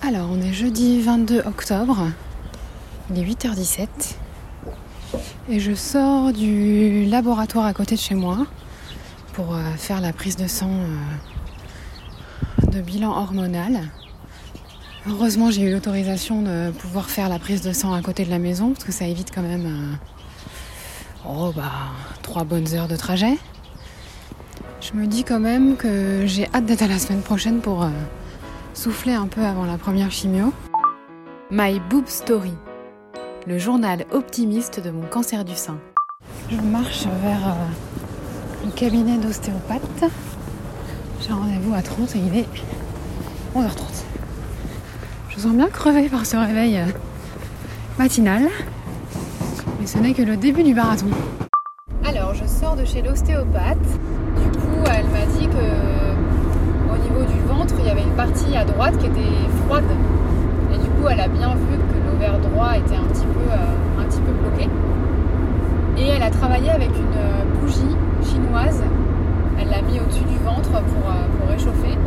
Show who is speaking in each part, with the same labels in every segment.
Speaker 1: Alors, on est jeudi 22 octobre. Il est 8h17. Et je sors du laboratoire à côté de chez moi pour euh, faire la prise de sang euh, de bilan hormonal. Heureusement, j'ai eu l'autorisation de pouvoir faire la prise de sang à côté de la maison parce que ça évite quand même euh, oh, bah, trois bonnes heures de trajet. Je me dis quand même que j'ai hâte d'être à la semaine prochaine pour souffler un peu avant la première chimio. My Boob Story, le journal optimiste de mon cancer du sein. Je marche vers euh, le cabinet d'ostéopathe. J'ai rendez-vous à 30 et il est 11h30. Je sens bien crevé par ce réveil euh, matinal, mais ce n'est que le début du marathon. Alors, je sors de chez l'ostéopathe. Du coup, elle m'a dit que du ventre, il y avait une partie à droite qui était froide. Et du coup, elle a bien vu que l'ovaire droit était un petit peu, euh, bloqué. Et elle a travaillé avec une euh, bougie chinoise. Elle l'a mis au-dessus du ventre pour, euh, réchauffer.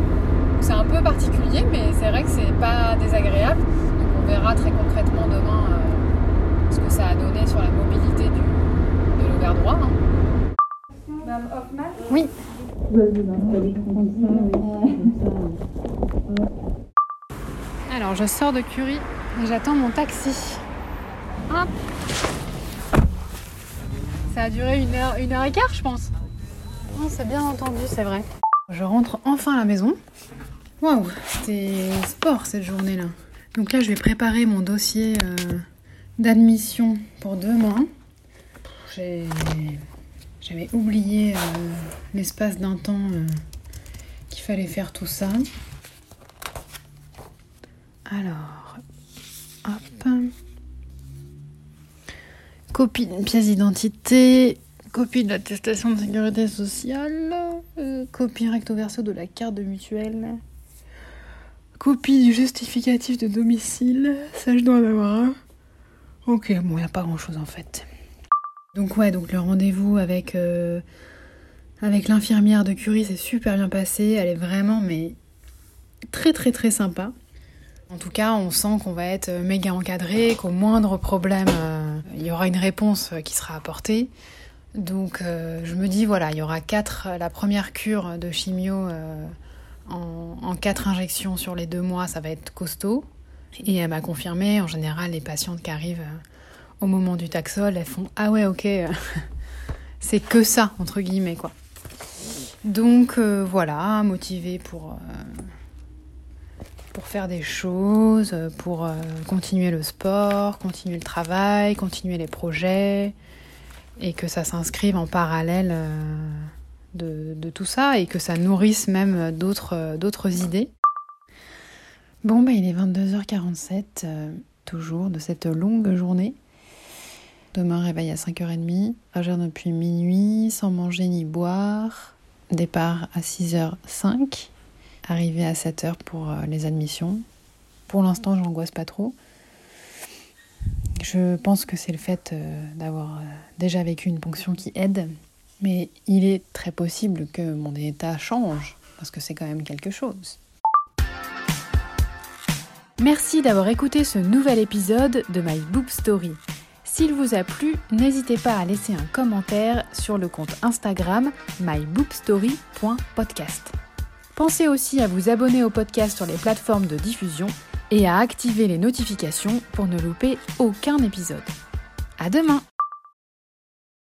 Speaker 1: C'est un peu particulier, mais c'est vrai que c'est pas désagréable. Donc on verra très concrètement demain ce que ça a donné sur la mobilité de l'ovaire droit. Hein. Hoffman? Oui. Alors je sors de Curie et j'attends mon taxi. Ça a duré une heure, une heure et quart je pense. Oh, c'est bien entendu, c'est vrai. Je rentre enfin à la maison. Waouh, c'était sport cette journée-là. Donc là je vais préparer mon dossier euh, d'admission pour demain. J'ai j'avais oublié euh, l'espace d'un temps euh, qu'il fallait faire tout ça. Alors, hop. Copie d'une pièce d'identité, copie de l'attestation de sécurité sociale, euh, copie recto verso de la carte de mutuelle, copie du justificatif de domicile, ça je dois en avoir un. Ok, bon, il n'y a pas grand chose en fait. Donc ouais, donc le rendez-vous avec, euh, avec l'infirmière de Curie s'est super bien passé. Elle est vraiment mais très très très sympa. En tout cas, on sent qu'on va être méga encadré, qu'au moindre problème, euh, il y aura une réponse qui sera apportée. Donc euh, je me dis voilà, il y aura quatre, la première cure de chimio en, en quatre injections sur les deux mois, ça va être costaud. Et elle m'a confirmé, en général, les patientes qui arrivent au moment du taxol, elles font ah ouais ok, c'est que ça entre guillemets quoi. Donc euh, voilà, motivée pour euh, pour faire des choses, pour euh, continuer le sport, continuer le travail, continuer les projets, et que ça s'inscrive en parallèle de, de, tout ça et que ça nourrisse même d'autres d'autres idées. Bon, bah, il est 22h47, toujours de cette longue journée. Demain, réveil à 5h30. Agir depuis minuit, sans manger ni boire. Départ à 6h05. Arrivé à 7h pour euh, les admissions. Pour l'instant, j'angoisse pas trop. Je pense que c'est le fait euh, d'avoir euh, déjà vécu une ponction qui aide. Mais il est très possible que mon état change, parce que c'est quand même quelque chose.
Speaker 2: Merci d'avoir écouté ce nouvel épisode de My Boob Story. S'il vous a plu, n'hésitez pas à laisser un commentaire sur le compte Instagram mybookstory.podcast. Pensez aussi à vous abonner au podcast sur les plateformes de diffusion et à activer les notifications pour ne louper aucun épisode. À demain!